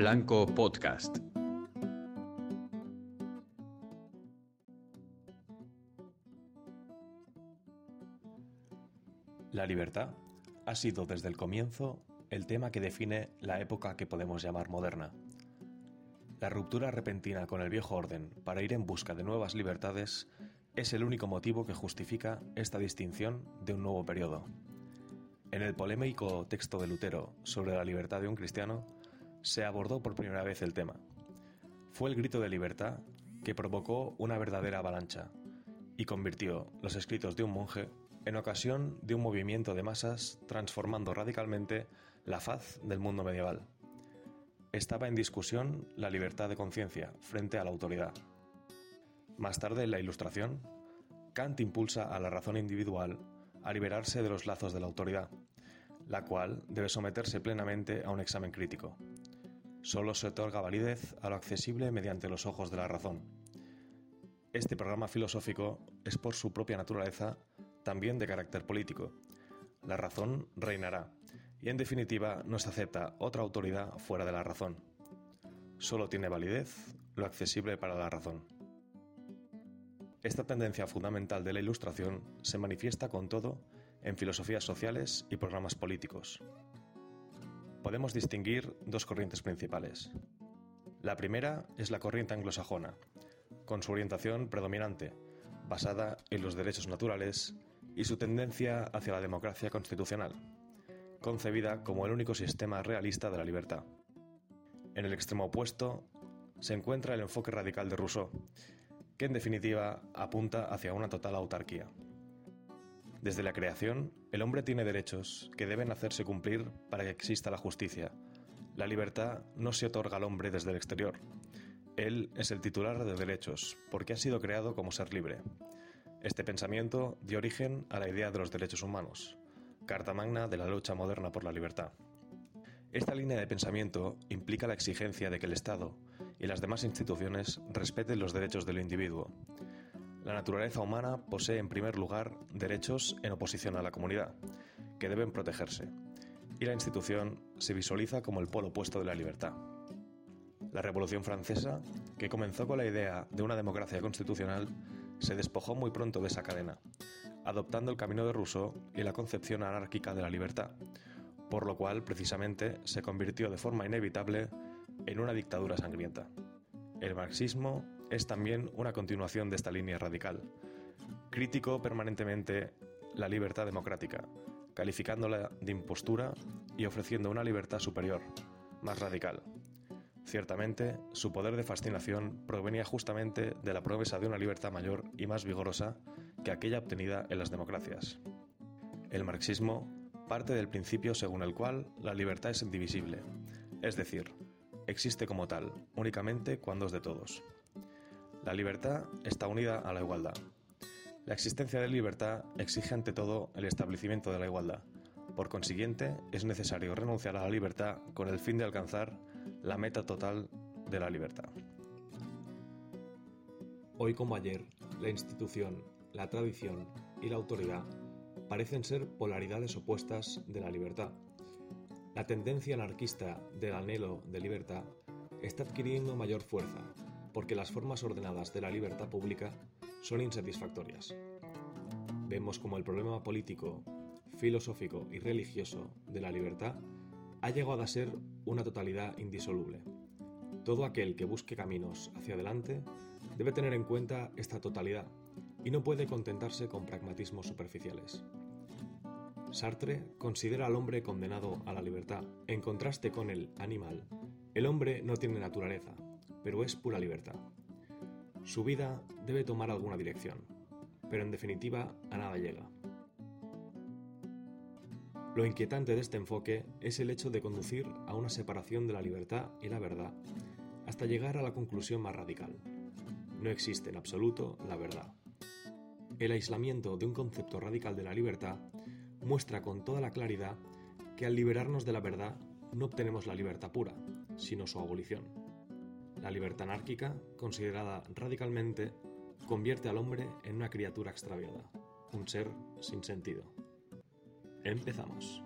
Blanco Podcast. La libertad ha sido desde el comienzo el tema que define la época que podemos llamar moderna. La ruptura repentina con el viejo orden para ir en busca de nuevas libertades es el único motivo que justifica esta distinción de un nuevo periodo. En el polémico texto de Lutero sobre la libertad de un cristiano, se abordó por primera vez el tema. Fue el grito de libertad que provocó una verdadera avalancha y convirtió los escritos de un monje en ocasión de un movimiento de masas transformando radicalmente la faz del mundo medieval. Estaba en discusión la libertad de conciencia frente a la autoridad. Más tarde, en la Ilustración, Kant impulsa a la razón individual a liberarse de los lazos de la autoridad, la cual debe someterse plenamente a un examen crítico. Solo se otorga validez a lo accesible mediante los ojos de la razón. Este programa filosófico es por su propia naturaleza también de carácter político. La razón reinará y en definitiva no se acepta otra autoridad fuera de la razón. Solo tiene validez lo accesible para la razón. Esta tendencia fundamental de la Ilustración se manifiesta con todo en filosofías sociales y programas políticos. Podemos distinguir dos corrientes principales. La primera es la corriente anglosajona, con su orientación predominante, basada en los derechos naturales y su tendencia hacia la democracia constitucional, concebida como el único sistema realista de la libertad. En el extremo opuesto se encuentra el enfoque radical de Rousseau, que en definitiva apunta hacia una total autarquía. Desde la creación, el hombre tiene derechos que deben hacerse cumplir para que exista la justicia. La libertad no se otorga al hombre desde el exterior. Él es el titular de derechos, porque ha sido creado como ser libre. Este pensamiento dio origen a la idea de los derechos humanos, carta magna de la lucha moderna por la libertad. Esta línea de pensamiento implica la exigencia de que el Estado y las demás instituciones respeten los derechos del individuo. La naturaleza humana posee en primer lugar derechos en oposición a la comunidad, que deben protegerse, y la institución se visualiza como el polo opuesto de la libertad. La Revolución Francesa, que comenzó con la idea de una democracia constitucional, se despojó muy pronto de esa cadena, adoptando el camino de Rousseau y la concepción anárquica de la libertad, por lo cual precisamente se convirtió de forma inevitable en una dictadura sangrienta. El marxismo es también una continuación de esta línea radical. Crítico permanentemente la libertad democrática, calificándola de impostura y ofreciendo una libertad superior, más radical, Ciertamente, su poder de fascinación provenía justamente de la promesa de una libertad mayor y más vigorosa que aquella obtenida en las democracias. El marxismo parte del principio según el cual la libertad es indivisible, es decir, existe como tal, únicamente cuando es de todos. La libertad está unida a la igualdad. La existencia de libertad exige ante todo el establecimiento de la igualdad. Por consiguiente, es necesario renunciar a la libertad con el fin de alcanzar la meta total de la libertad. Hoy como ayer, la institución, la tradición y la autoridad parecen ser polaridades opuestas de la libertad. La tendencia anarquista del anhelo de libertad está adquiriendo mayor fuerza porque las formas ordenadas de la libertad pública son insatisfactorias. Vemos como el problema político, filosófico y religioso de la libertad ha llegado a ser una totalidad indisoluble. Todo aquel que busque caminos hacia adelante debe tener en cuenta esta totalidad y no puede contentarse con pragmatismos superficiales. Sartre considera al hombre condenado a la libertad. En contraste con el animal, el hombre no tiene naturaleza, pero es pura libertad. Su vida debe tomar alguna dirección, pero en definitiva a nada llega. Lo inquietante de este enfoque es el hecho de conducir a una separación de la libertad y la verdad, hasta llegar a la conclusión más radical. No existe en absoluto la verdad. El aislamiento de un concepto radical de la libertad muestra con toda la claridad que al liberarnos de la verdad no obtenemos la libertad pura, sino su abolición. La libertad anárquica, considerada radicalmente, convierte al hombre en una criatura extraviada, un ser sin sentido. Empezamos.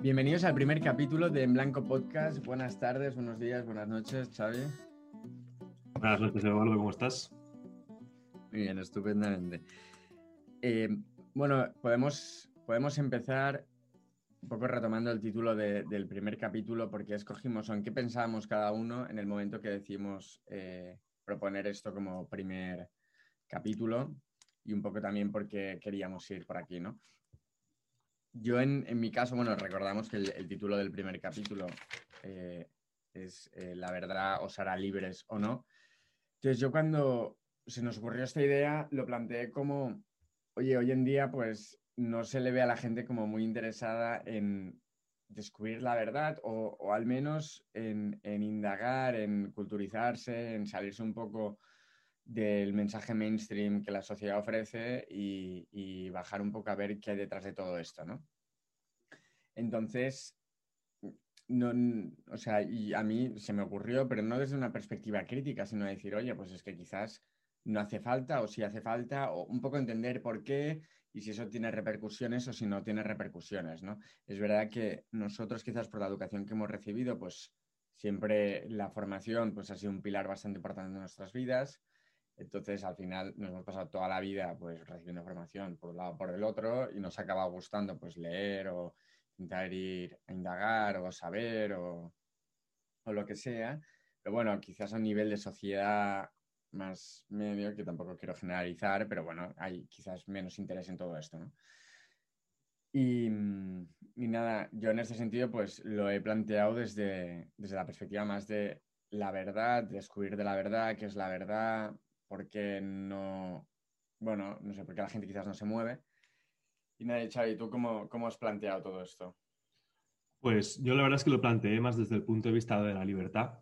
Bienvenidos al primer capítulo de En Blanco Podcast. Buenas tardes, buenos días, buenas noches, Xavi. Buenas noches, Eduardo, ¿cómo estás? Muy bien, estupendamente. Eh, bueno, podemos, podemos empezar un poco retomando el título del primer capítulo, porque escogimos en qué pensábamos cada uno en el momento que decidimos eh, proponer esto como primer capítulo y un poco también porque queríamos ir por aquí, ¿no? Yo en, mi caso, bueno, recordamos que el, título del primer capítulo eh, es eh, La verdad os hará libres o no. Entonces yo cuando se nos ocurrió esta idea lo planteé como, oye, hoy en día pues no se le ve a la gente como muy interesada en descubrir la verdad o, al menos en, indagar, en culturizarse, en salirse un poco del mensaje mainstream que la sociedad ofrece y, bajar un poco a ver qué hay detrás de todo esto, ¿no? Entonces, no, o sea, a mí se me ocurrió, pero no desde una perspectiva crítica, sino decir, oye, pues es que quizás no hace falta o si hace falta, o un poco entender por qué y si eso tiene repercusiones o si no tiene repercusiones, ¿no? Es verdad que nosotros quizás por la educación que hemos recibido, pues siempre la formación pues ha sido un pilar bastante importante en nuestras vidas, entonces, al final nos hemos pasado toda la vida pues recibiendo formación por un lado por el otro y nos acaba gustando pues leer o intentar ir a indagar o saber o, o lo que sea. Pero bueno, quizás a nivel de sociedad más medio, que tampoco quiero generalizar, pero bueno, hay quizás menos interés en todo esto, ¿no? Y, y, nada, yo en este sentido pues lo he planteado desde, desde la perspectiva más de la verdad, descubrir de la verdad, qué es la verdad, porque no, bueno, no sé, porque la gente quizás no se mueve. Y nada, Xavi, ¿tú cómo, cómo has planteado todo esto? Pues yo la verdad es que lo planteé más desde el punto de vista de la libertad.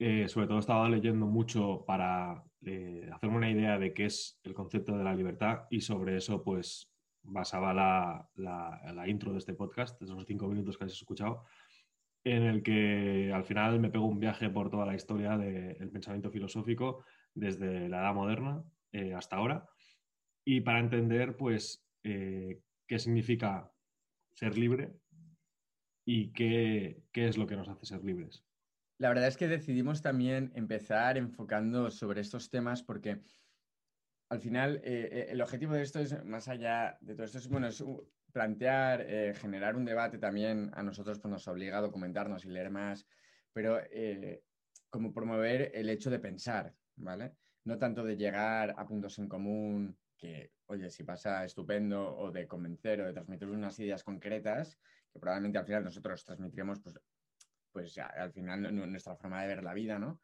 Eh, sobre todo estaba leyendo mucho para eh, hacerme una idea de qué es el concepto de la libertad y sobre eso pues basaba la, la, intro de este podcast, de esos cinco minutos que has escuchado, en el que al final me pego un viaje por toda la historia del pensamiento filosófico desde la edad moderna eh, hasta ahora y para entender pues qué significa ser libre y qué, qué, es lo que nos hace ser libres. La verdad es que decidimos también empezar enfocando sobre estos temas porque al final eh, el objetivo de esto es, más allá de todo esto, es, bueno, es plantear, generar un debate también a nosotros pues nos ha obligado a documentarnos y leer más, pero como promover el hecho de pensar, ¿vale? No tanto de llegar a puntos en común, que, oye, si pasa estupendo, o de convencer o de transmitir unas ideas concretas, que probablemente al final nosotros transmitiremos, pues, pues al final nuestra forma de ver la vida, ¿no?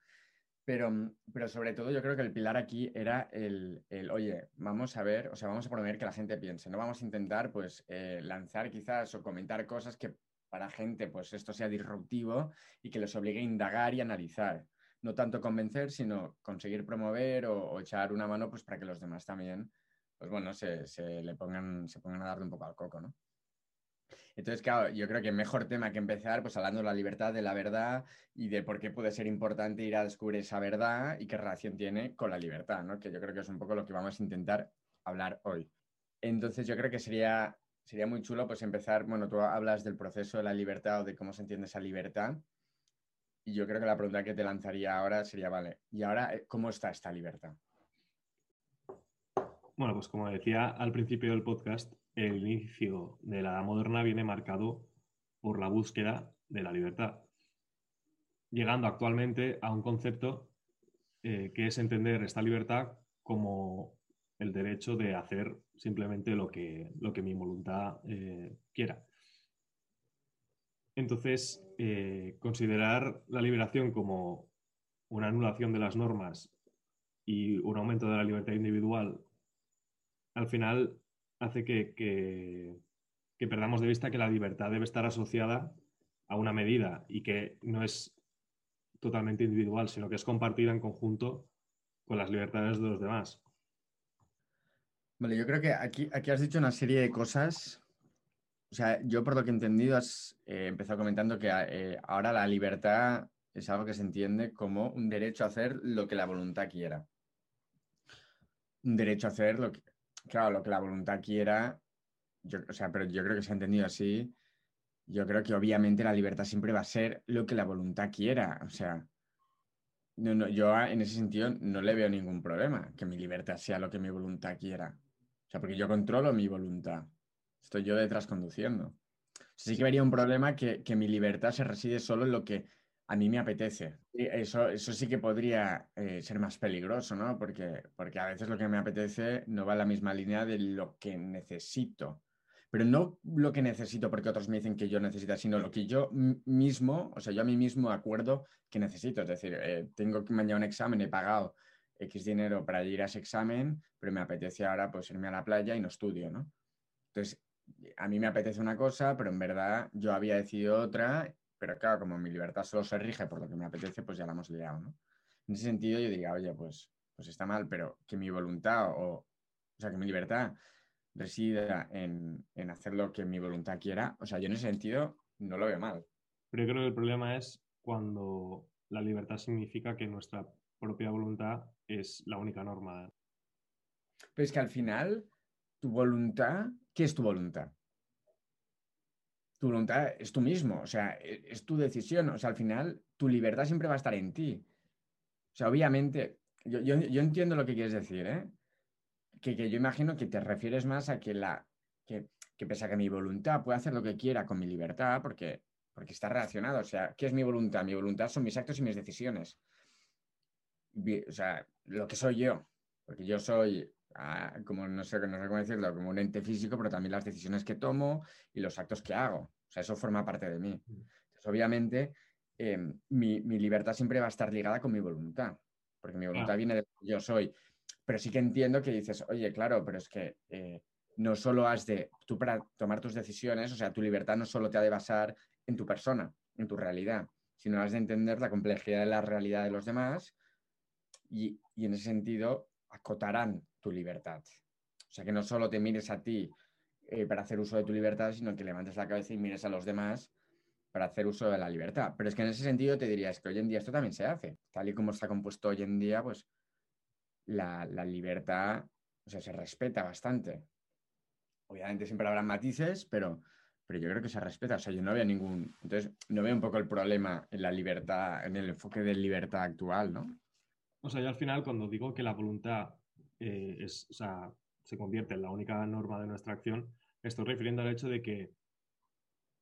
Pero, pero sobre todo yo creo que el pilar aquí era el, el, oye, vamos a ver, o sea, vamos a promover que la gente piense, no vamos a intentar pues eh, lanzar quizás o comentar cosas que para gente pues esto sea disruptivo y que les obligue a indagar y analizar no tanto convencer, sino conseguir promover o, echar una mano pues para que los demás también, pues bueno, se, le pongan, se pongan a darle un poco al coco, ¿no? Entonces, claro, yo creo que mejor tema que empezar, pues hablando de la libertad, de la verdad y de por qué puede ser importante ir a descubrir esa verdad y qué relación tiene con la libertad, ¿no? Que yo creo que es un poco lo que vamos a intentar hablar hoy. Entonces, yo creo que sería, sería muy chulo, pues empezar, bueno, tú hablas del proceso de la libertad o de cómo se entiende esa libertad. Y yo creo que la pregunta que te lanzaría ahora sería, vale, ¿y ahora eh, cómo está esta libertad? Bueno, pues como decía al principio del podcast, el inicio de la edad moderna viene marcado por la búsqueda de la libertad, llegando actualmente a un concepto eh, que es entender esta libertad como el derecho de hacer simplemente lo que, lo que mi voluntad eh, quiera. Entonces, eh, considerar la liberación como una anulación de las normas y un aumento de la libertad individual, al final hace que, que, perdamos de vista que la libertad debe estar asociada a una medida y que no es totalmente individual, sino que es compartida en conjunto con las libertades de los demás. Vale, yo creo que aquí, aquí has dicho una serie de cosas o sea, yo por lo que he entendido has eh, empezado comentando que eh, ahora la libertad es algo que se entiende como un derecho a hacer lo que la voluntad quiera. Un derecho a hacer lo que, claro, lo que la voluntad quiera, yo, o sea, pero yo creo que se ha entendido así, yo creo que obviamente la libertad siempre va a ser lo que la voluntad quiera. O sea, no, no, yo en ese sentido no le veo ningún problema que mi libertad sea lo que mi voluntad quiera. O sea, porque yo controlo mi voluntad. Estoy yo detrás conduciendo. Sí que vería un problema que, que mi libertad se reside solo en lo que a mí me apetece. Eso, eso sí que podría eh, ser más peligroso, ¿no? Porque, porque a veces lo que me apetece no va en la misma línea de lo que necesito. Pero no lo que necesito porque otros me dicen que yo necesito, sino lo que yo mismo, o sea, yo a mí mismo acuerdo que necesito. Es decir, eh, tengo que mañana un examen, he pagado X dinero para ir a ese examen, pero me apetece ahora pues irme a la playa y no estudio, ¿no? Entonces, a mí me apetece una cosa, pero en verdad yo había decidido otra pero claro, como mi libertad solo se rige por lo que me apetece, pues ya la hemos liado, ¿no? En ese sentido yo diría, oye, pues, pues está mal, pero que mi voluntad o, o sea, que mi libertad resida en, en hacer lo que mi voluntad quiera, o sea, yo en ese sentido no lo veo mal. Pero yo creo que el problema es cuando la libertad significa que nuestra propia voluntad es la única norma. Pero es que al final, tu voluntad, ¿qué es tu voluntad? Tu voluntad es tú mismo, o sea, e, es tu decisión, o sea, al final tu libertad siempre va a estar en ti. O sea, obviamente, yo, entiendo lo que quieres decir, ¿eh? Que, yo imagino que te refieres más a que la, que, que pese a que mi voluntad puede hacer lo que quiera con mi libertad, porque, porque está relacionado, o sea, ¿qué es mi voluntad? Mi voluntad son mis actos y mis decisiones. O sea, lo que soy yo, porque yo soy ah, como no sé, no sé cómo decirlo, como un ente físico, pero también las decisiones que tomo y los actos que hago. O sea, eso forma parte de mí. Mm. Entonces, obviamente, em, mi, libertad siempre va a estar ligada con mi voluntad, porque mi voluntad viene de lo que yo soy. Pero sí que entiendo que dices, oye, claro, pero es que eh, no solo has de, tú para tomar tus decisiones, o sea, tu libertad no solo te ha de basar en tu persona, en tu realidad, sino has de entender la complejidad de la realidad de los demás y, y en ese sentido acotarán tu libertad. O sea, que no solo te mires a ti eh, para hacer uso de tu libertad, sino que levantes la cabeza y mires a los demás para hacer uso de la libertad. Pero es que en ese sentido te diría, es que hoy en día esto también se hace. Tal y como está compuesto hoy en día, pues la, libertad, o sea, se respeta bastante. Obviamente siempre habrá matices, pero, pero yo creo que se respeta. O sea, yo no veo ningún... Entonces, no veo un poco el problema en la libertad, en el enfoque de libertad actual, ¿no? O sea, yo al final cuando digo que la voluntad eh, es, o sea, se convierte en la única norma de nuestra acción, estoy refiriendo al hecho de que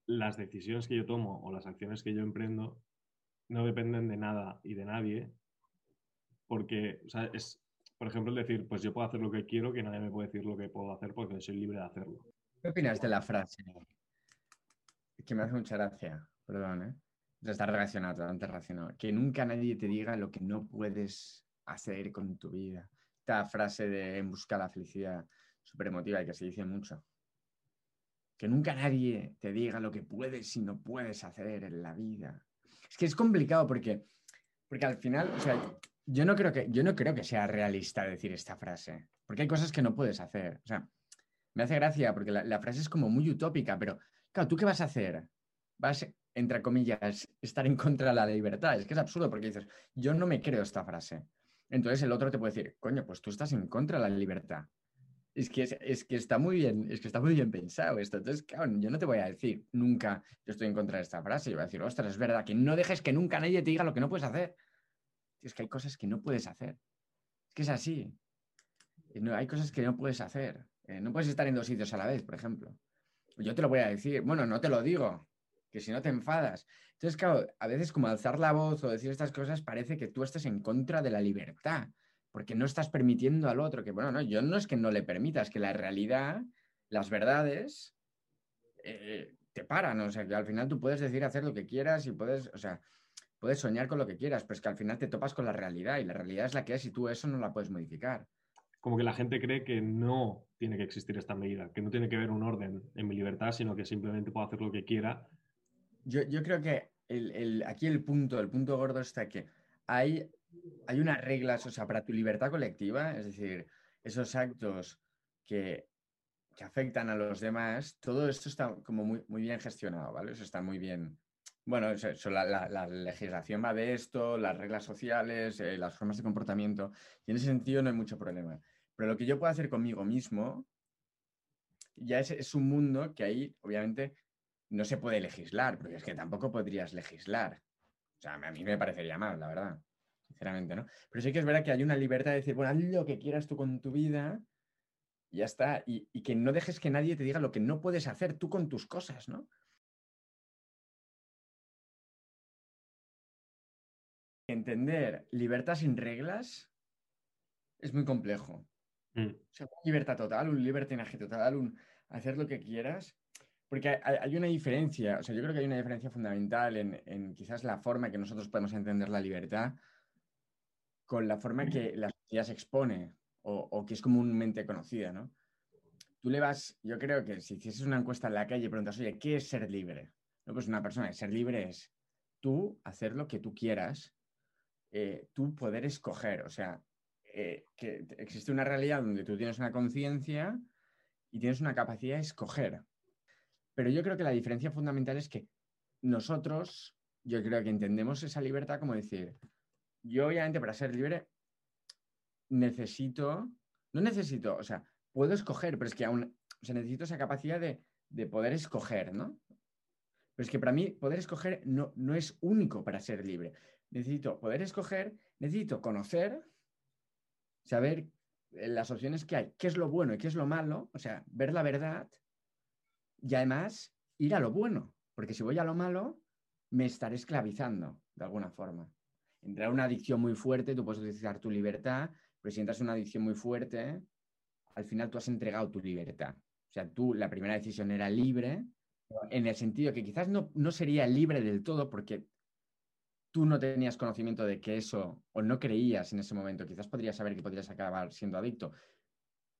las decisiones que yo tomo o las acciones que yo emprendo no dependen de nada y de nadie, porque, o sea, es, por ejemplo, el decir, pues yo puedo hacer lo que quiero, que nadie me puede decir lo que puedo hacer porque soy libre de hacerlo. ¿Qué opinas de la frase? Que me hace mucha gracia, perdón, ¿eh? Está relacionado, totalmente relacionado. Que nunca nadie te diga lo que no puedes hacer con tu vida esta frase de en busca de la felicidad súper emotiva y que se dice mucho. Que nunca nadie te diga lo que puedes y no puedes hacer en la vida. Es que es complicado porque, porque al final, o sea, yo no, creo que, yo no creo que sea realista decir esta frase, porque hay cosas que no puedes hacer. O sea, me hace gracia porque la, la frase es como muy utópica, pero claro, ¿tú qué vas a hacer? Vas, entre comillas, estar en contra de la libertad. Es que es absurdo porque dices, yo no me creo esta frase. Entonces el otro te puede decir, coño, pues tú estás en contra de la libertad. Es que, es, que está muy bien, es que está muy bien pensado esto. Entonces, yo no te voy a decir nunca yo estoy en contra de esta frase. Yo voy a decir, ostras, es verdad que no dejes que nunca nadie te diga lo que no puedes hacer. Es que hay cosas que no puedes hacer. Es que es así. No, hay cosas que no puedes hacer. Eh, no puedes estar en dos sitios a la vez, por ejemplo. Yo te lo voy a decir. Bueno, no te lo digo, que si no te enfadas. Entonces, claro, a veces como alzar la voz o decir estas cosas parece que tú estés en contra de la libertad, porque no estás permitiendo al otro que, bueno, no, yo no es que no le permitas, que la realidad, las verdades, eh, te paran, o sea, que al final tú puedes decir hacer lo que quieras y puedes, o sea, puedes soñar con lo que quieras, pero es que al final te topas con la realidad y la realidad es la que es y tú eso no la puedes modificar. Como que la gente cree que no tiene que existir esta medida, que no tiene que haber un orden en mi libertad, sino que simplemente puedo hacer lo que quiera. Yo, yo creo que aquí el punto, el punto gordo está que hay, hay unas reglas, o sea, para tu libertad colectiva, es decir, esos actos que, afectan a los demás, todo esto está como muy, muy bien gestionado, ¿vale? Eso está muy bien. Bueno, la, legislación va de esto, las reglas sociales, eh, las formas de comportamiento, y en ese sentido no hay mucho problema. Pero lo que yo puedo hacer conmigo mismo, ya es, es un mundo que ahí, obviamente, no se puede legislar, porque es que tampoco podrías legislar. O sea, a mí me parecería mal, la verdad, sinceramente, ¿no? Pero sí que es verdad que hay una libertad de decir, bueno, haz lo que quieras tú con tu vida y ya está, y, y que no dejes que nadie te diga lo que no puedes hacer tú con tus cosas, ¿no? Entender libertad sin reglas es muy complejo. Mm. O sea, libertad total, un libertinaje total, un hacer lo que quieras. Porque hay, hay una diferencia, o sea, yo creo que hay una diferencia fundamental en, en quizás la forma que nosotros podemos entender la libertad con la forma que la sociedad se expone o, o que es comúnmente conocida, ¿no? Tú le vas, yo creo que si hicieses una encuesta en la calle y preguntas, oye, ¿qué es ser libre? No, pues una persona, ser libre es tú hacer lo que tú quieras, eh, tú poder escoger, o sea, eh, que existe una realidad donde tú tienes una conciencia y tienes una capacidad de escoger. Pero yo creo que la diferencia fundamental es que nosotros, yo creo que entendemos esa libertad como decir, yo obviamente para ser libre necesito, no necesito, o sea, puedo escoger, pero es que aún, o sea, necesito esa capacidad de, de poder escoger, ¿no? Pero es que para mí poder escoger no, no es único para ser libre. Necesito poder escoger, necesito conocer, saber las opciones que hay, qué es lo bueno y qué es lo malo, o sea, ver la verdad y además ir a lo bueno, porque si voy a lo malo, me estaré esclavizando de alguna forma. Entrar en una adicción muy fuerte, tú puedes utilizar tu libertad, pero si entras en una adicción muy fuerte, al final tú has entregado tu libertad. O sea, tú, la primera decisión era libre, en el sentido que quizás no, no sería libre del todo porque tú no tenías conocimiento de que eso, o no creías en ese momento, quizás podrías saber que podrías acabar siendo adicto,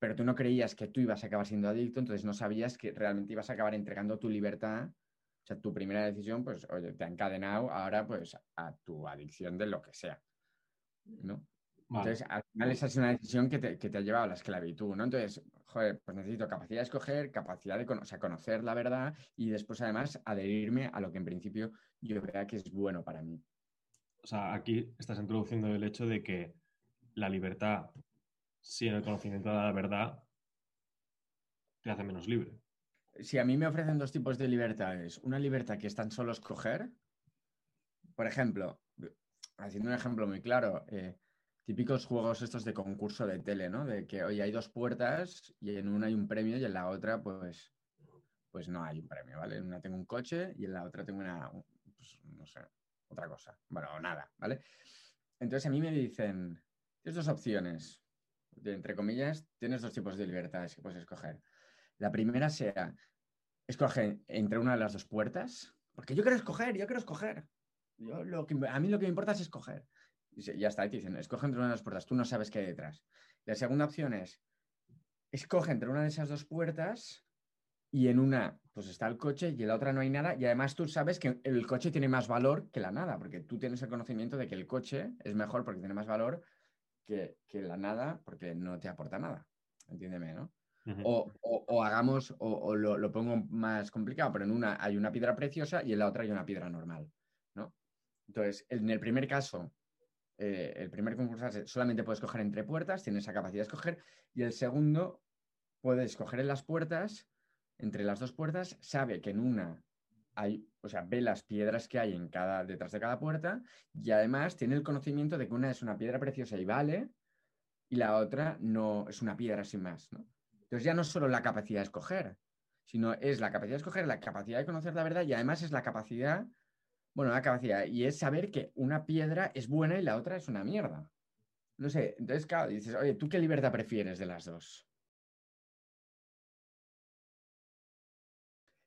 pero tú no creías que tú ibas a acabar siendo adicto, entonces no sabías que realmente ibas a acabar entregando tu libertad. O sea, tu primera decisión, pues, oye, te ha encadenado ahora, pues, a tu adicción de lo que sea, ¿no? Vale. Entonces, al final esa es una decisión que te, que te ha llevado a la esclavitud, ¿no? Entonces, joder, pues necesito capacidad de escoger, capacidad de o sea, conocer la verdad y después, además, adherirme a lo que en principio yo vea que es bueno para mí. O sea, aquí estás introduciendo el hecho de que la libertad sin el conocimiento de la verdad te hace menos libre. Si a mí me ofrecen dos tipos de libertades, una libertad que es tan solo escoger, por ejemplo, haciendo un ejemplo muy claro, eh, típicos juegos estos de concurso de tele, ¿no? De que, oye, hay dos puertas y en una hay un premio y en la otra, pues, pues no hay un premio, ¿vale? En una tengo un coche y en la otra tengo una, un- pues, no sé, otra cosa. Bueno, nada, ¿vale? Entonces a mí me dicen, tienes dos opciones, de- entre comillas, tienes dos tipos de libertades que puedes escoger. La primera sea, escoge entre una de las dos puertas, porque yo quiero escoger, yo quiero escoger. Yo lo que, a mí lo que me importa es escoger. Y ya está, y te dicen, escoge entre una de las puertas, tú no sabes qué hay detrás. La segunda opción es, escoge entre una de esas dos puertas y en una pues está el coche y en la otra no hay nada y además tú sabes que el coche tiene más valor que la nada, porque tú tienes el conocimiento de que el coche es mejor porque tiene más valor que, que la nada porque no te aporta nada. Entiéndeme, ¿no? O, o- o hagamos, o, o lo, lo pongo más complicado, pero en una hay una piedra preciosa y en la otra hay una piedra normal, ¿no? Entonces, en el primer caso, eh, el primer concursante solamente puede escoger entre puertas, tiene esa capacidad de escoger, y el segundo puede escoger en las puertas, entre las dos puertas, sabe que en una hay, o sea, ve las piedras que hay en cada, detrás de cada puerta, y además tiene el conocimiento de que una es una piedra preciosa y vale, y la otra no es una piedra sin más. Entonces ya no es solo la capacidad de escoger, sino es la capacidad de escoger, la capacidad de conocer la verdad y además es la capacidad, bueno, la capacidad, y es saber que una piedra es buena y la otra es una mierda. No sé, entonces, claro, dices, oye, ¿tú qué libertad prefieres de las dos?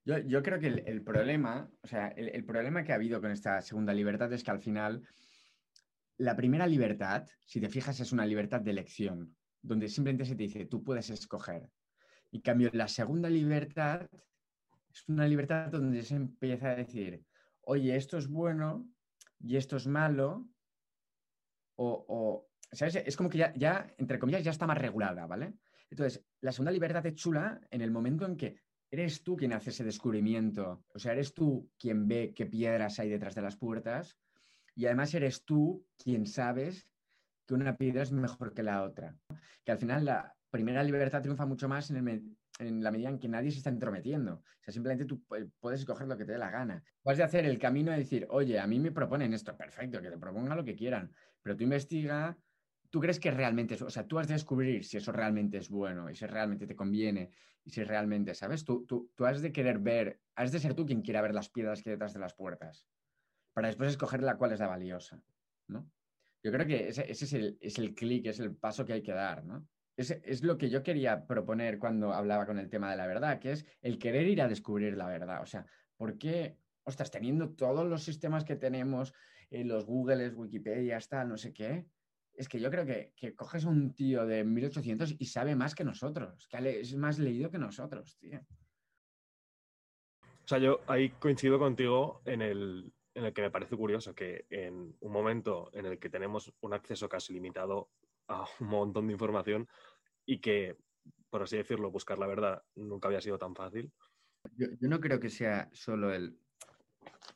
Yo, creo que el, problema, o sea, el, problema que ha habido con esta segunda libertad es que al final la primera libertad, si te fijas, es una libertad de elección, donde simplemente se te dice, tú puedes escoger. En cambio, la segunda libertad es una libertad donde se empieza a decir, oye, esto es bueno y esto es malo, o, o, ¿sabes? Es como que ya, ya, entre comillas, ya está más regulada, ¿vale? Entonces, la segunda libertad es chula en el momento en que eres tú quien hace ese descubrimiento, o sea, eres tú quien ve qué piedras hay detrás de las puertas y además eres tú quien sabes que una piedra es mejor que la otra. Que al final la primera libertad triunfa mucho más en la medida en que nadie se está entrometiendo. O sea, simplemente tú puedes escoger lo que te dé la gana. Vas de hacer el camino de decir, oye, a mí me proponen esto, perfecto, que te propongan lo que quieran, pero tú investiga, tú crees que realmente es, o sea, tú has de descubrir si eso realmente es bueno y si realmente te conviene y si realmente, ¿sabes? Tú, tú, tú has de querer ver, has de ser tú quien quiera ver las piedras que hay detrás de las puertas, para después escoger la cual es la valiosa, ¿no? Yo creo que ese, es el, es el clic, es el paso que hay que dar, ¿no? Es, es, lo que yo quería proponer cuando hablaba con el tema de la verdad, que es el querer ir a descubrir la verdad. O sea, ¿por qué, ostras, teniendo todos los sistemas que tenemos, eh, los Googles, Wikipedia, está, no sé qué, es que yo creo que, que, coges un tío de 1800 y sabe más que nosotros, que es más leído que nosotros, tío. O sea, yo ahí coincido contigo en el, en el que me parece curioso que en un momento en el que tenemos un acceso casi limitado a un montón de información y que, por así decirlo, buscar la verdad nunca había sido tan fácil. Yo, no creo que sea solo el...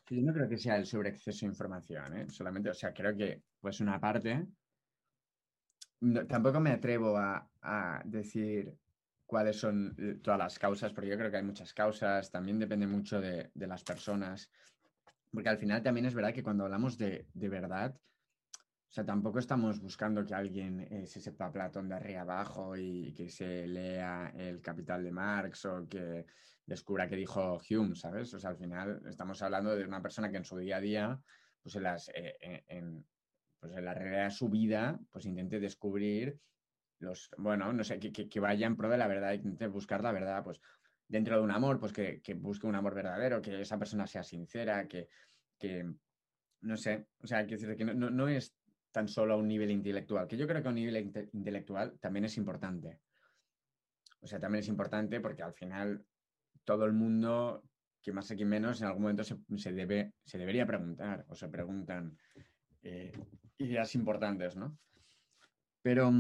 Yo no creo que sea el sobreexceso de información, ¿eh? solamente, o sea, creo que pues una parte... tampoco me atrevo a, decir cuáles son todas las causas, porque yo creo que hay muchas causas, también depende mucho de, las personas, porque al final también es verdad que cuando hablamos de, verdad, o sea, tampoco estamos buscando que alguien eh, se sepa Platón de arriba abajo y que se lea el Capital de Marx o que descubra qué dijo Hume, ¿sabes? O sea, al final estamos hablando de una persona que en su día a día, pues las, eh, en, pues en la realidad de su vida, pues intente descubrir los, bueno, no sé, que, que, vaya en pro de la verdad, intente buscar la verdad, pues dentro de un amor, pues que, que busque un amor verdadero, que esa persona sea sincera, que, que no sé, o sea, quiero decir que no, no, no es tan solo a un nivel intelectual, que yo creo que a un nivel intelectual también es importante. O sea, también es importante porque al final todo el mundo, que más que menos, en algún momento se, se, debe, se debería preguntar o se preguntan eh, ideas importantes, ¿no? Pero,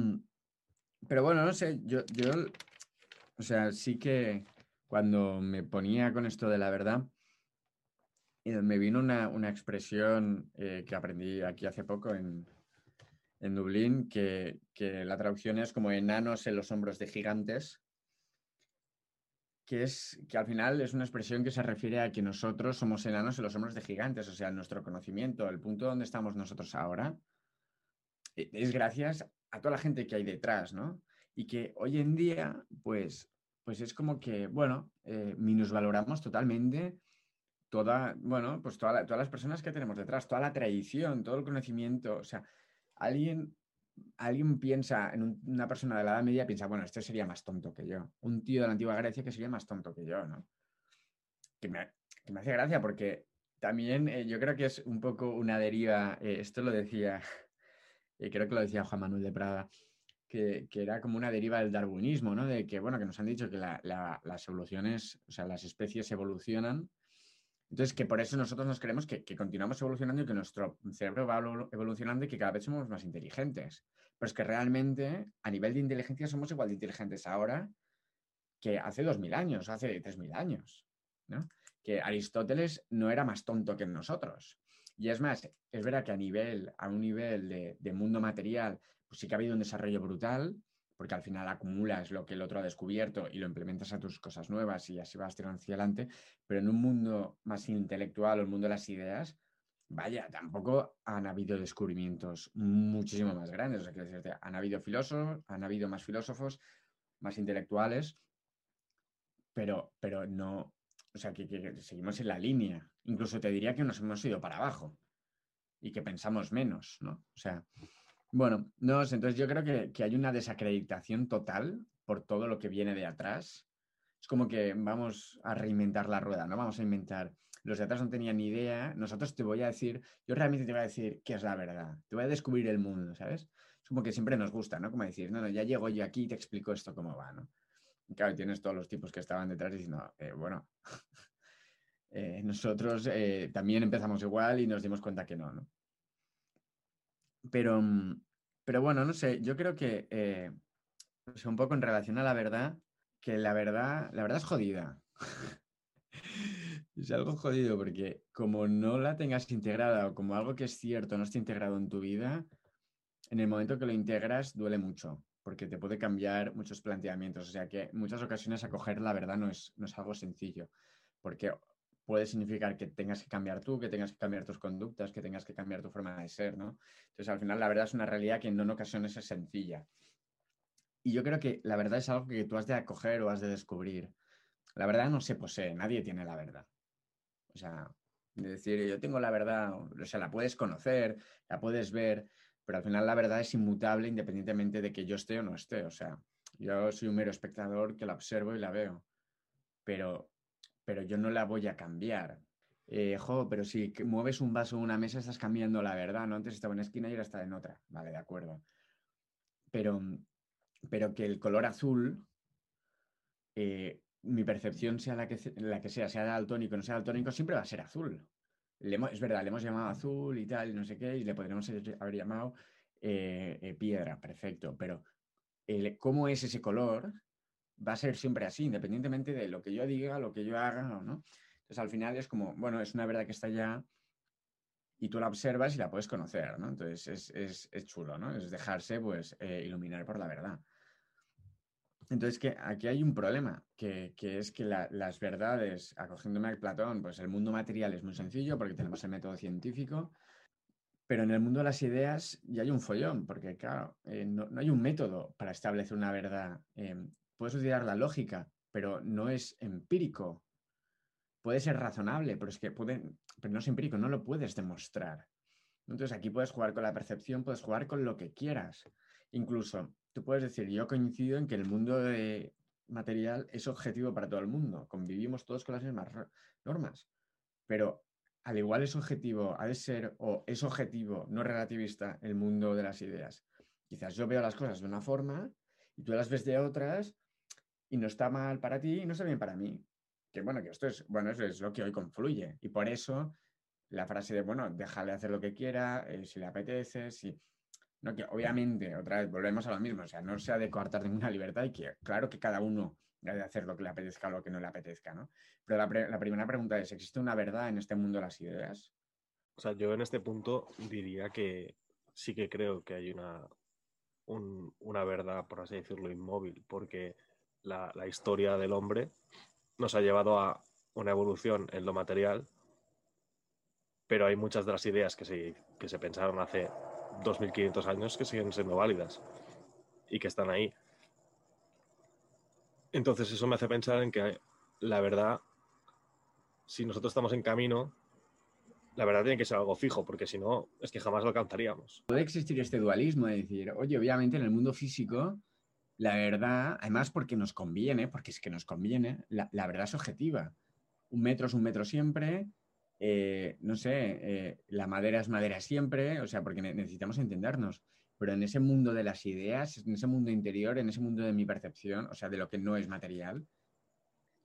pero bueno, no sé, yo, yo, o sea, sí que cuando me ponía con esto de la verdad, eh, me vino una, una expresión eh, que aprendí aquí hace poco en, en Dublín, que, la traducción es como enanos en los hombros de gigantes, que es que al final es una expresión que se refiere a que nosotros somos enanos en los hombros de gigantes, o sea, nuestro conocimiento, el punto donde estamos nosotros ahora, e, es gracias a toda la gente que hay detrás, ¿no? Y que hoy en día, pues, pues es como que, bueno, eh, minusvaloramos totalmente toda, bueno, pues todas las personas que tenemos detrás, toda la tradición, todo el conocimiento, o sea, alguien, alguien piensa en una persona de la Edad Media, piensa, bueno, este sería más tonto que yo. Un tío de la antigua Grecia que sería más tonto que yo, ¿no? Que me, hace gracia porque también eh, yo creo que es un poco una deriva, eh, esto lo decía, eh, creo que lo decía Juan Manuel de Prada, que, era como una deriva del darwinismo, ¿no? De que, bueno, que nos han dicho que las evoluciones, o sea, las especies evolucionan entonces, que por eso nosotros nos creemos que, continuamos evolucionando y que nuestro cerebro va evolucionando y que cada vez somos más inteligentes. Pero es que realmente, a nivel de inteligencia, somos igual de inteligentes ahora que hace 2.000 años, hace 3.000 años. ¿no? Que Aristóteles no era más tonto que nosotros. Y es más, es verdad que a, nivel, a un nivel de, de mundo material, pues sí que ha habido un desarrollo brutal, porque al final acumulas lo que el otro ha descubierto y lo implementas a tus cosas nuevas y así vas tirando hacia adelante, pero en un mundo más intelectual o el mundo de las ideas, vaya, tampoco han habido descubrimientos muchísimo más grandes. O sea, decirte, han habido filósofos, han habido más filósofos, más intelectuales, pero, pero no, o sea, que, que, seguimos en la línea. Incluso te diría que nos hemos ido para abajo y que pensamos menos, ¿no? O sea, bueno, no entonces yo creo que, hay una desacreditación total por todo lo que viene de atrás. Es como que vamos a reinventar la rueda, ¿no? Vamos a inventar. Los de atrás no tenían ni idea. Nosotros te voy a decir, yo realmente te voy a decir qué es la verdad. Te voy a descubrir el mundo, ¿sabes? Es como que siempre nos gusta, ¿no? Como decir, no, no, ya llego yo aquí y te explico esto cómo va, ¿no? claro, tienes todos los tipos que estaban detrás diciendo, eh, bueno, eh, nosotros eh, también empezamos igual y nos dimos cuenta que no, ¿no? Pero, mm, pero bueno, no sé, yo creo que eh, un poco en relación a la verdad, que la verdad, la verdad es jodida. es algo jodido porque como no la tengas integrada o como algo que es cierto no está integrado en tu vida, en el momento que lo integras duele mucho, porque te puede cambiar muchos planteamientos. O sea que en muchas ocasiones acoger la verdad no es, no es algo sencillo, porque puede significar que tengas que cambiar tú, que tengas que cambiar tus conductas, que tengas que cambiar tu forma de ser, ¿no? Entonces, al final, la verdad es una realidad que no en ocasiones es sencilla. Y yo creo que la verdad es algo que tú has de acoger o has de descubrir. La verdad no se posee, nadie tiene la verdad. O sea, de decir, yo tengo la verdad, o sea, la puedes conocer, la puedes ver, pero al final la verdad es inmutable independientemente de que yo esté o no esté. O sea, yo soy un mero espectador que la observo y la veo, pero pero yo no la voy a cambiar. Eh, pero si mueves un vaso o una mesa estás cambiando la verdad, ¿no? Antes estaba en una esquina y ahora está en otra. Vale, de acuerdo. Pero, pero que el color azul, eh, mi percepción sea la que, la sea, sea daltónico o no sea daltónico, siempre va a ser azul. es verdad, le hemos llamado azul y tal, y no sé qué, y le podríamos haber llamado eh, piedra, perfecto, pero cómo es ese color va a ser siempre así, independientemente de lo que yo diga, lo que yo haga o no. Entonces, al final es como, bueno, es una verdad que está ya y tú la observas y la puedes conocer, ¿no? Entonces, es, chulo, ¿no? Es dejarse, pues, eh, iluminar por la verdad. Entonces, que aquí hay un problema, que, es que las verdades, acogiéndome a Platón, pues el mundo material es muy sencillo porque tenemos el método científico, pero en el mundo de las ideas ya hay un follón, porque claro, eh, no, hay un método para establecer una verdad em, puedes utilizar la lógica, pero no es empírico. Puede ser razonable, pero es que pero no es empírico, no lo puedes demostrar. Entonces aquí puedes jugar con la percepción, puedes jugar con lo que quieras. Incluso tú puedes decir, yo coincido en que el mundo de material es objetivo para todo el mundo, convivimos todos con las mismas normas, pero al igual es objetivo, ha de ser o es objetivo, no relativista, el mundo de las ideas. Quizás yo veo las cosas de una forma y tú las ves de otras y no está mal para ti y no está bien para mí. Que bueno, que esto es, bueno, es lo que hoy confluye. Y por eso la frase de, bueno, déjale hacer lo que quiera, eh, si le apetece, si... No, que obviamente, otra vez, volvemos a lo mismo, o sea, no se ha de coartar ninguna libertad y que, claro que cada uno ha de hacer lo que le apetezca o lo que no le apetezca, ¿no? Pero la, la primera pregunta es, ¿existe una verdad en este mundo de las ideas? O sea, yo en este punto diría que sí que creo que hay una, una verdad, por así decirlo, inmóvil, porque la, historia del hombre nos ha llevado a una evolución en lo material, pero hay muchas de las ideas que se, que se pensaron hace 2.500 años que siguen siendo válidas y que están ahí. Entonces eso me hace pensar en que la verdad, si nosotros estamos en camino, la verdad tiene que ser algo fijo, porque si no, es que jamás lo alcanzaríamos. Puede existir este dualismo de decir, oye, obviamente en el mundo físico la verdad, además porque nos conviene, porque es que nos conviene, la, verdad es objetiva. Un metro es un metro siempre, eh, no sé, eh, la madera es madera siempre, o sea, porque necesitamos entendernos. Pero en ese mundo de las ideas, en ese mundo interior, en ese mundo de mi percepción, o sea, de lo que no es material,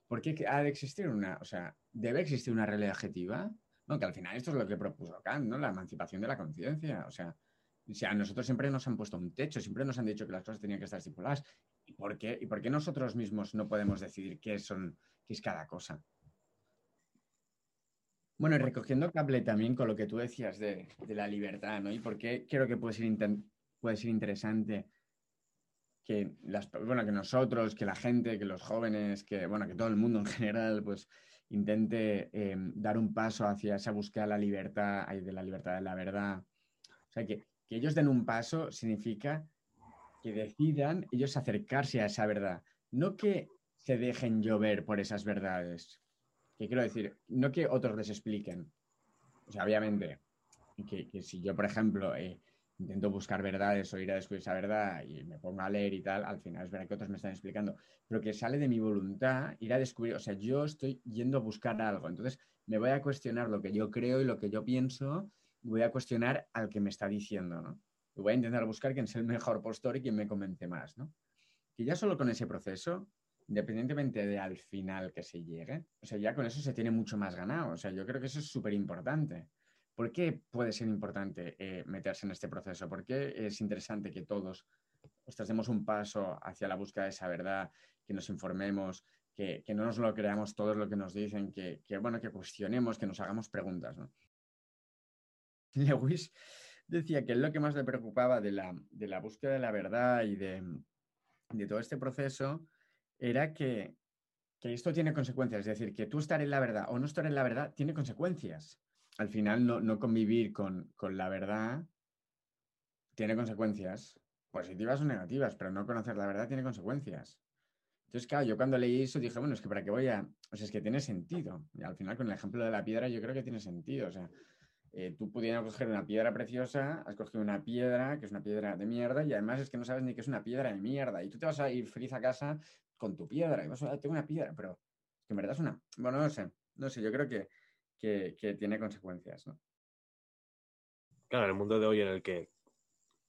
¿por qué ha de existir una, o sea, debe existir una realidad objetiva? No, que al final esto es lo que propuso Kant, ¿no? La emancipación de la conciencia, o sea, o sea, a nosotros siempre nos han puesto un techo, siempre nos han dicho que las cosas tenían que estar estipuladas. ¿Y por qué, ¿Y por qué nosotros mismos no podemos decidir qué, qué es cada cosa? Bueno, recogiendo cable también con lo que tú decías de, la libertad, ¿no? Y por qué creo que puede ser, puede ser interesante que, las, bueno, que nosotros, que la gente, que los jóvenes, que, bueno, que todo el mundo en general, pues intente eh, dar un paso hacia esa búsqueda de la libertad, de la libertad de la verdad. O sea, que que ellos den un paso significa que decidan ellos acercarse a esa verdad, no que se dejen llover por esas verdades. Que quiero decir, no que otros les expliquen. O sea, obviamente, que, si yo, por ejemplo, eh, intento buscar verdades o ir a descubrir esa verdad y me pongo a leer y tal, al final es verdad que otros me están explicando, pero que sale de mi voluntad ir a descubrir, o sea, yo estoy yendo a buscar algo, entonces me voy a cuestionar lo que yo creo y lo que yo pienso voy a cuestionar al que me está diciendo, ¿no? Y voy a intentar buscar quién es el mejor postor y quién me convence más, ¿no? Que ya solo con ese proceso, independientemente de al final que se llegue, o sea, ya con eso se tiene mucho más ganado. O sea, yo creo que eso es súper importante. ¿Por qué puede ser importante eh, meterse en este proceso? ¿Por qué es interesante que todos ostras, demos un paso hacia la búsqueda de esa verdad, que nos informemos, que, no nos lo creamos todo lo que nos dicen, que, que, bueno, que cuestionemos, que nos hagamos preguntas, ¿no? Lewis decía que lo que más le preocupaba de la, de la búsqueda de la verdad y de, de todo este proceso era que, que, esto tiene consecuencias. Es decir, que tú estar en la verdad o no estar en la verdad tiene consecuencias. Al final, no, no convivir con, con la verdad tiene consecuencias positivas o negativas, pero no conocer la verdad tiene consecuencias. Entonces, claro, yo cuando leí eso dije, bueno, es que para qué voy a... O sea, es que tiene sentido. Y al final, con el ejemplo de la piedra, yo creo que tiene sentido. O sea, eh, tú pudiendo coger una piedra preciosa, has cogido una piedra que es una piedra de mierda y además es que no sabes ni que es una piedra de mierda. Y tú te vas a ir feliz a casa con tu piedra y vas a tengo una piedra, pero que en verdad es una... Bueno, no sé, no sé, yo creo que, que, tiene consecuencias. Claro, en el mundo de hoy en el que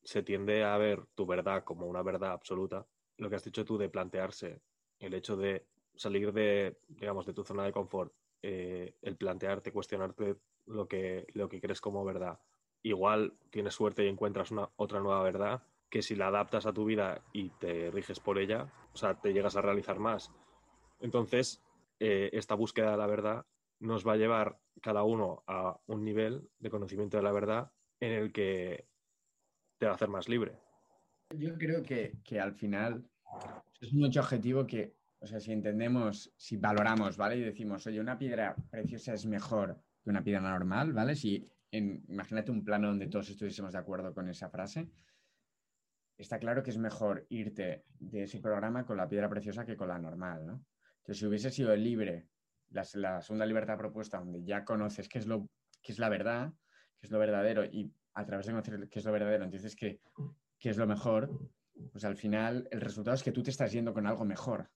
se tiende a ver tu verdad como una verdad absoluta, lo que has dicho tú de plantearse el hecho de salir de, digamos, de tu zona de confort, eh, el plantearte, cuestionarte lo que, lo que crees como verdad. Igual tienes suerte y encuentras una, otra nueva verdad que si la adaptas a tu vida y te riges por ella, o sea, te llegas a realizar más. Entonces, eh, esta búsqueda de la verdad nos va a llevar cada uno a un nivel de conocimiento de la verdad en el que te va a hacer más libre. Yo creo que, que al final es un hecho objetivo que, o sea, si entendemos, si valoramos, ¿vale? Y decimos, oye, una piedra preciosa es mejor una piedra normal, ¿vale? Si en, imagínate un plano donde todos estuviésemos de acuerdo con esa frase, está claro que es mejor irte de ese programa con la piedra preciosa que con la normal, ¿no? Entonces, si hubiese sido libre, la, la segunda libertad propuesta, donde ya conoces qué es, lo, qué es la verdad, qué es lo verdadero, y a través de conocer qué es lo verdadero, entonces qué, qué es lo mejor, pues al final el resultado es que tú te estás yendo con algo mejor.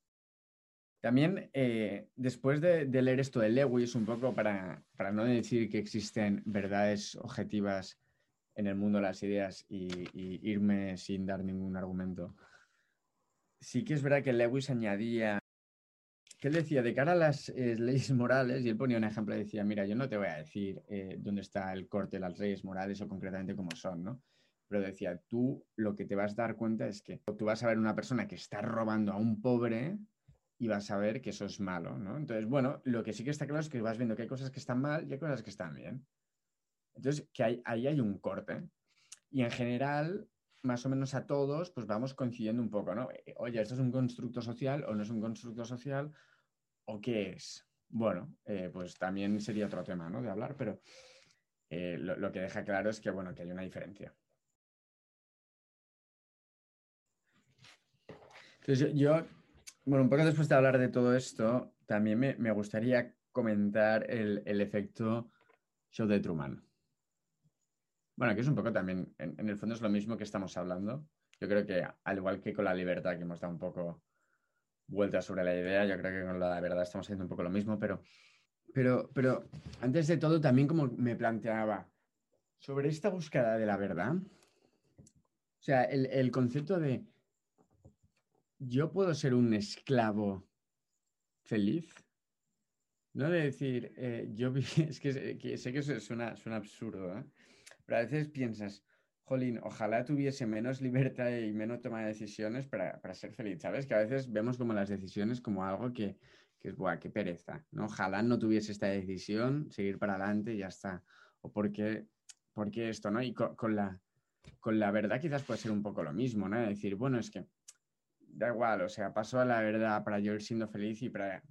También, eh, después de, leer esto de Lewis, un poco para, no decir que existen verdades objetivas en el mundo de las ideas y, irme sin dar ningún argumento, sí que es verdad que Lewis añadía, que él decía, de cara a las eh, leyes morales, y él ponía un ejemplo, decía, mira, yo no te voy a decir eh, dónde está el corte de las leyes morales o concretamente cómo son, ¿no? pero decía, tú lo que te vas a dar cuenta es que tú vas a ver una persona que está robando a un pobre y vas a ver que eso es malo, ¿no? Entonces, bueno, lo que sí que está claro es que vas viendo que hay cosas que están mal y hay cosas que están bien. Entonces, que ahí hay un corte. Y en general, más o menos a todos, pues vamos coincidiendo un poco, ¿no? Eh, oye, ¿esto es un constructo social o no es un constructo social? ¿O qué es? Bueno, eh, pues también sería otro tema, ¿no? De hablar, pero eh, lo, lo, que deja claro es que, bueno, que hay una diferencia. Entonces, yo, bueno, un poco después de hablar de todo esto, también me, gustaría comentar el, efecto show de Truman. Bueno, que es un poco también, en, el fondo es lo mismo que estamos hablando. Yo creo que, al igual que con la libertad, que hemos dado un poco vuelta sobre la idea, yo creo que con la verdad estamos haciendo un poco lo mismo, pero, pero, pero antes de todo, también como me planteaba, sobre esta búsqueda de la verdad, o sea, el concepto de yo puedo ser un esclavo feliz. No de decir, eh, yo es que, sé que eso suena, suena absurdo, ¿eh? pero a veces piensas, jolín, ojalá tuviese menos libertad y menos toma de decisiones para, ser feliz, ¿sabes? Que a veces vemos como las decisiones como algo que, es, buah, qué pereza, ¿no? Ojalá no tuviese esta decisión, seguir para adelante y ya está. O porque, porque esto, ¿no? Y con, la, con la verdad quizás puede ser un poco lo mismo, ¿no? decir, bueno, es que da igual, o sea, paso a la verdad para yo ir siendo feliz y para,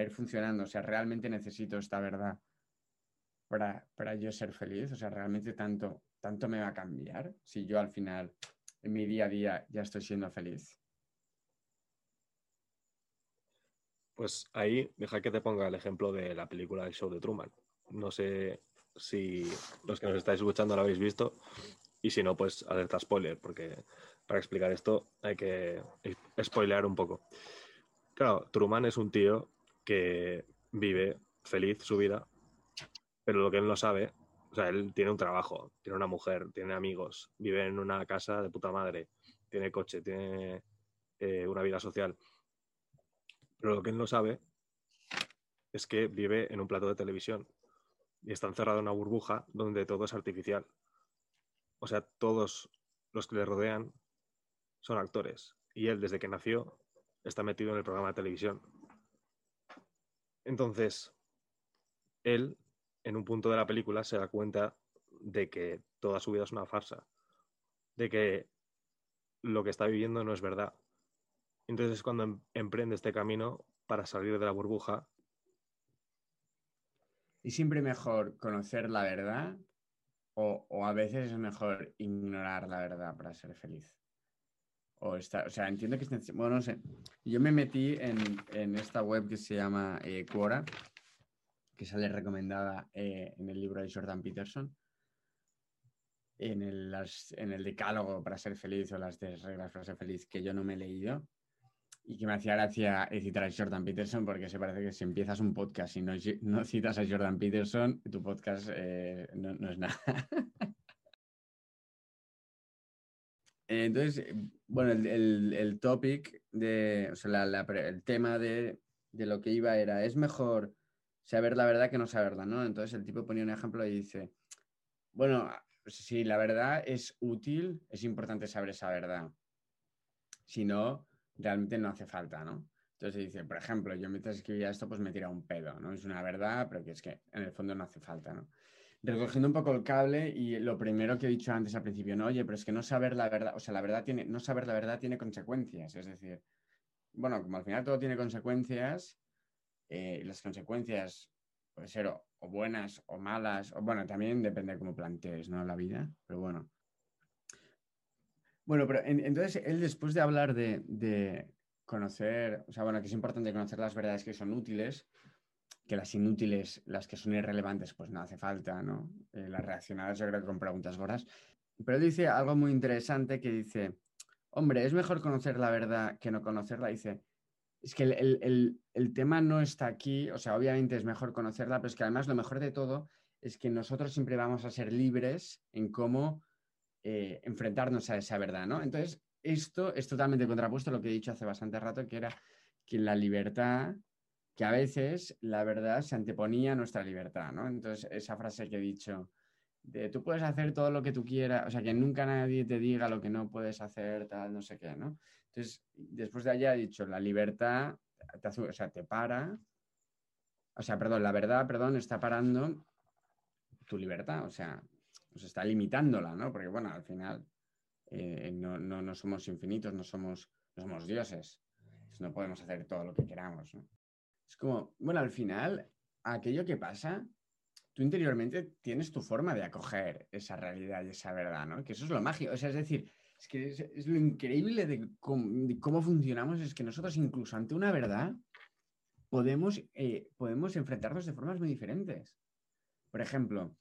ir funcionando. O sea, realmente necesito esta verdad para, para, yo ser feliz. O sea, realmente tanto, tanto me va a cambiar si yo al final en mi día a día ya estoy siendo feliz. Pues ahí deja que te ponga el ejemplo de la película El Show de Truman. No sé si los que nos estáis escuchando lo habéis visto y si no, pues alerta spoiler, porque para explicar esto hay que spoilear un poco. Claro, Truman es un tío que vive feliz su vida, pero lo que él no sabe, o sea, él tiene un trabajo, tiene una mujer, tiene amigos, vive en una casa de puta madre, tiene coche, tiene eh, una vida social. Pero lo que él no sabe es que vive en un plato de televisión y está encerrado en una burbuja donde todo es artificial. O sea, todos los que le rodean son actores. Y él, desde que nació, está metido en el programa de televisión. Entonces, él, en un punto de la película, se da cuenta de que toda su vida es una farsa, de que lo que está viviendo no es verdad. Entonces es cuando em, emprende este camino para salir de la burbuja. ¿Y siempre mejor conocer la verdad o, a veces es mejor ignorar la verdad para ser feliz? O, está, o sea, entiendo que... Bueno, no sé. Yo me metí en, esta web que se llama eh, Quora, que sale recomendada eh, en el libro de Jordan Peterson en el, en el decálogo para ser feliz o las 10 reglas para ser feliz que yo no me he leído y que me hacía gracia citar a Jordan Peterson porque se parece que si empiezas un podcast y no, no citas a Jordan Peterson, tu podcast eh, no, es nada. Entonces, bueno, el, el, topic de, o sea, el tema de, de, lo que iba era, es mejor saber la verdad que no saberla, ¿no? Entonces el tipo ponía un ejemplo y dice, bueno, si la verdad es útil, es importante saber esa verdad. Si no, realmente no hace falta, ¿no? Entonces dice, por ejemplo, yo mientras escribía esto, pues me tira un pedo, ¿no? Es una verdad, pero que es que en el fondo no hace falta, ¿no? Recogiendo un poco el cable y lo primero que he dicho antes al principio, ¿no? Oye, pero es que no saber la verdad, o sea, la verdad tiene, no saber la verdad tiene consecuencias, es decir, bueno, como al final todo tiene consecuencias, eh, las consecuencias pueden ser o buenas o malas, o bueno, también depende de cómo plantees, ¿no? La vida, pero bueno. Bueno, pero entonces él después de hablar de, conocer, o sea, bueno, que es importante conocer las verdades que son útiles, que las inútiles, las que son irrelevantes, pues no hace falta, ¿no? Eh, las reaccionadas yo creo con preguntas gordas. Pero dice algo muy interesante que dice, hombre, es mejor conocer la verdad que no conocerla. Dice, es que el, tema no está aquí, o sea, obviamente es mejor conocerla, pero es que además lo mejor de todo es que nosotros siempre vamos a ser libres en cómo eh, enfrentarnos a esa verdad, ¿no? Entonces, esto es totalmente contrapuesto a lo que he dicho hace bastante rato, que era que la libertad, que a veces la verdad se anteponía a nuestra libertad, ¿no? Entonces, esa frase que he dicho, de tú puedes hacer todo lo que tú quieras, o sea, que nunca nadie te diga lo que no puedes hacer, tal, no sé qué, ¿no? Entonces, después de allá he dicho, la libertad, te o sea, te para, o sea, perdón, la verdad, perdón, está parando tu libertad, o sea, nos está limitándola, ¿no? Porque, bueno, al final eh, no, no, somos infinitos, no somos, no somos dioses, no podemos hacer todo lo que queramos, ¿no? Es como, bueno, al final, aquello que pasa, tú interiormente tienes tu forma de acoger esa realidad y esa verdad, ¿no? Que eso es lo mágico, o sea, es decir, es que es, lo increíble de cómo, funcionamos, es que nosotros incluso ante una verdad podemos, eh, podemos enfrentarnos de formas muy diferentes. Por ejemplo,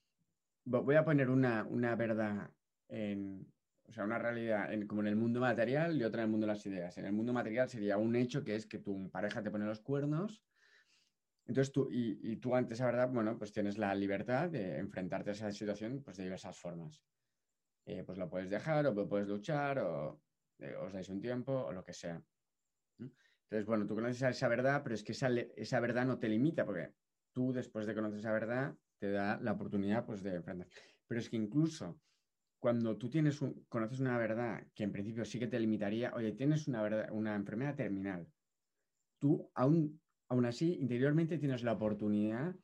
voy a poner una, verdad en, o sea, una realidad como en el mundo material y otra en el mundo de las ideas. En el mundo material sería un hecho que es que tu pareja te pone los cuernos, entonces tú, y, tú ante esa verdad, bueno, pues tienes la libertad de enfrentarte a esa situación pues de diversas formas. Eh, pues lo puedes dejar o puedes luchar o eh, os dais un tiempo o lo que sea. Entonces, bueno, tú conoces esa verdad, pero es que esa, esa, verdad no te limita porque tú después de conocer esa verdad te da la oportunidad pues, de enfrentar. Pero es que incluso cuando tú tienes un, conoces una verdad que en principio sí que te limitaría, oye, tienes una, verdad, una enfermedad terminal, tú aún, aún así interiormente tienes la oportunidad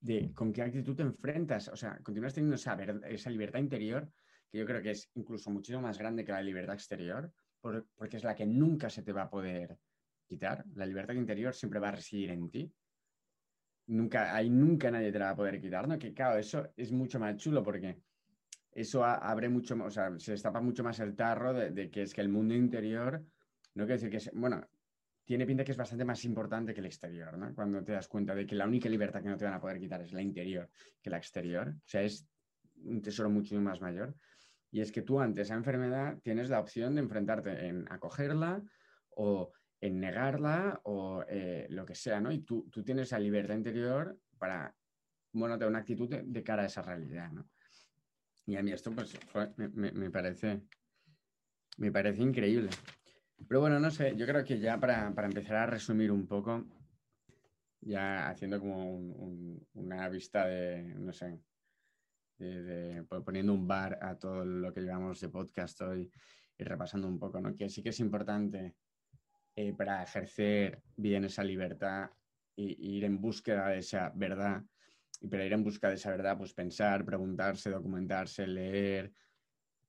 de con qué actitud te enfrentas, o sea, continúas teniendo esa, libertad interior que yo creo que es incluso muchísimo más grande que la libertad exterior, porque es la que nunca se te va a poder quitar. La libertad interior siempre va a residir en ti. Nunca, ahí nunca nadie te la va a poder quitar, ¿no? Que claro, eso es mucho más chulo porque eso abre mucho, o sea, se destapa mucho más el tarro de, que es que el mundo interior, no quiere decir que es, bueno, tiene pinta que es bastante más importante que el exterior, ¿no? Cuando te das cuenta de que la única libertad que no te van a poder quitar es la interior que la exterior. O sea, es un tesoro mucho más mayor. Y es que tú ante esa enfermedad tienes la opción de enfrentarte en acogerla o en negarla o eh, lo que sea, ¿no? Y tú, tú, tienes esa libertad interior para, bueno, tener una actitud de, cara a esa realidad, ¿no? Y a mí esto, pues, me, parece, me parece increíble. Pero bueno, no sé, yo creo que ya para, para empezar a resumir un poco, ya haciendo como una vista de, no sé, poniendo un bar a todo lo que llevamos de podcast hoy y repasando un poco, ¿no? Que sí que es importante eh, para ejercer bien esa libertad e ir en búsqueda de esa verdad, para ir en busca de esa verdad, pues pensar, preguntarse, documentarse, leer,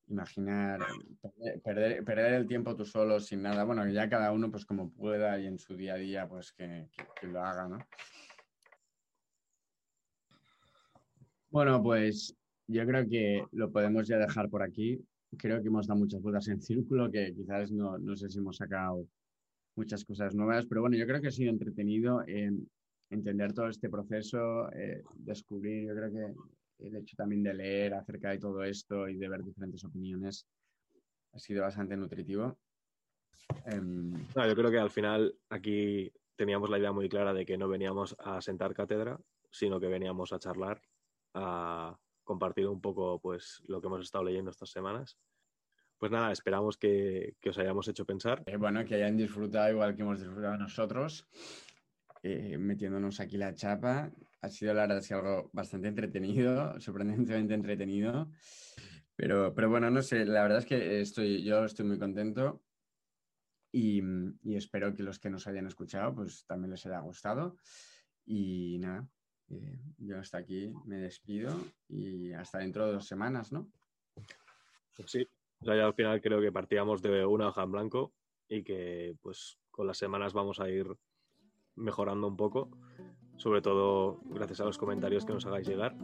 imaginar, perder, perder, el tiempo tú solo, sin nada. Bueno, ya cada uno, pues como pueda y en su día a día, pues que, lo haga, ¿no? Bueno, pues yo creo que lo podemos ya dejar por aquí. Creo que hemos dado muchas vueltas en círculo, que quizás no, no sé si hemos sacado muchas cosas nuevas, pero bueno, yo creo que ha sido entretenido entender todo este proceso, eh, descubrir, yo creo que el hecho también de leer acerca de todo esto y de ver diferentes opiniones ha sido bastante nutritivo. Em, yo creo que al final aquí teníamos la idea muy clara de que no veníamos a sentar cátedra, sino que veníamos a charlar, a compartir un poco pues lo que hemos estado leyendo estas semanas pues nada, esperamos que, os hayamos hecho pensar. Eh, bueno, que hayan disfrutado igual que hemos disfrutado nosotros, eh, metiéndonos aquí la chapa. Ha sido la verdad algo bastante entretenido, sorprendentemente entretenido. Pero, pero bueno, no sé, la verdad es que estoy, yo estoy muy contento y, espero que los que nos hayan escuchado pues también les haya gustado. Y nada, eh, yo hasta aquí me despido y hasta dentro de dos semanas, ¿no? Sí, o sea, ya al final creo que partíamos de una hoja en blanco y que pues con las semanas vamos a ir mejorando un poco, sobre todo gracias a los comentarios que nos hagáis llegar.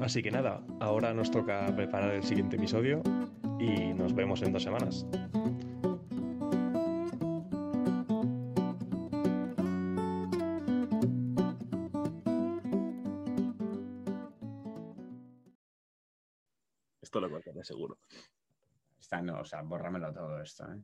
Así que nada, ahora nos toca preparar el siguiente episodio y nos vemos en dos semanas. seguro. Está, no, o sea, bórramelo todo esto. ¿eh?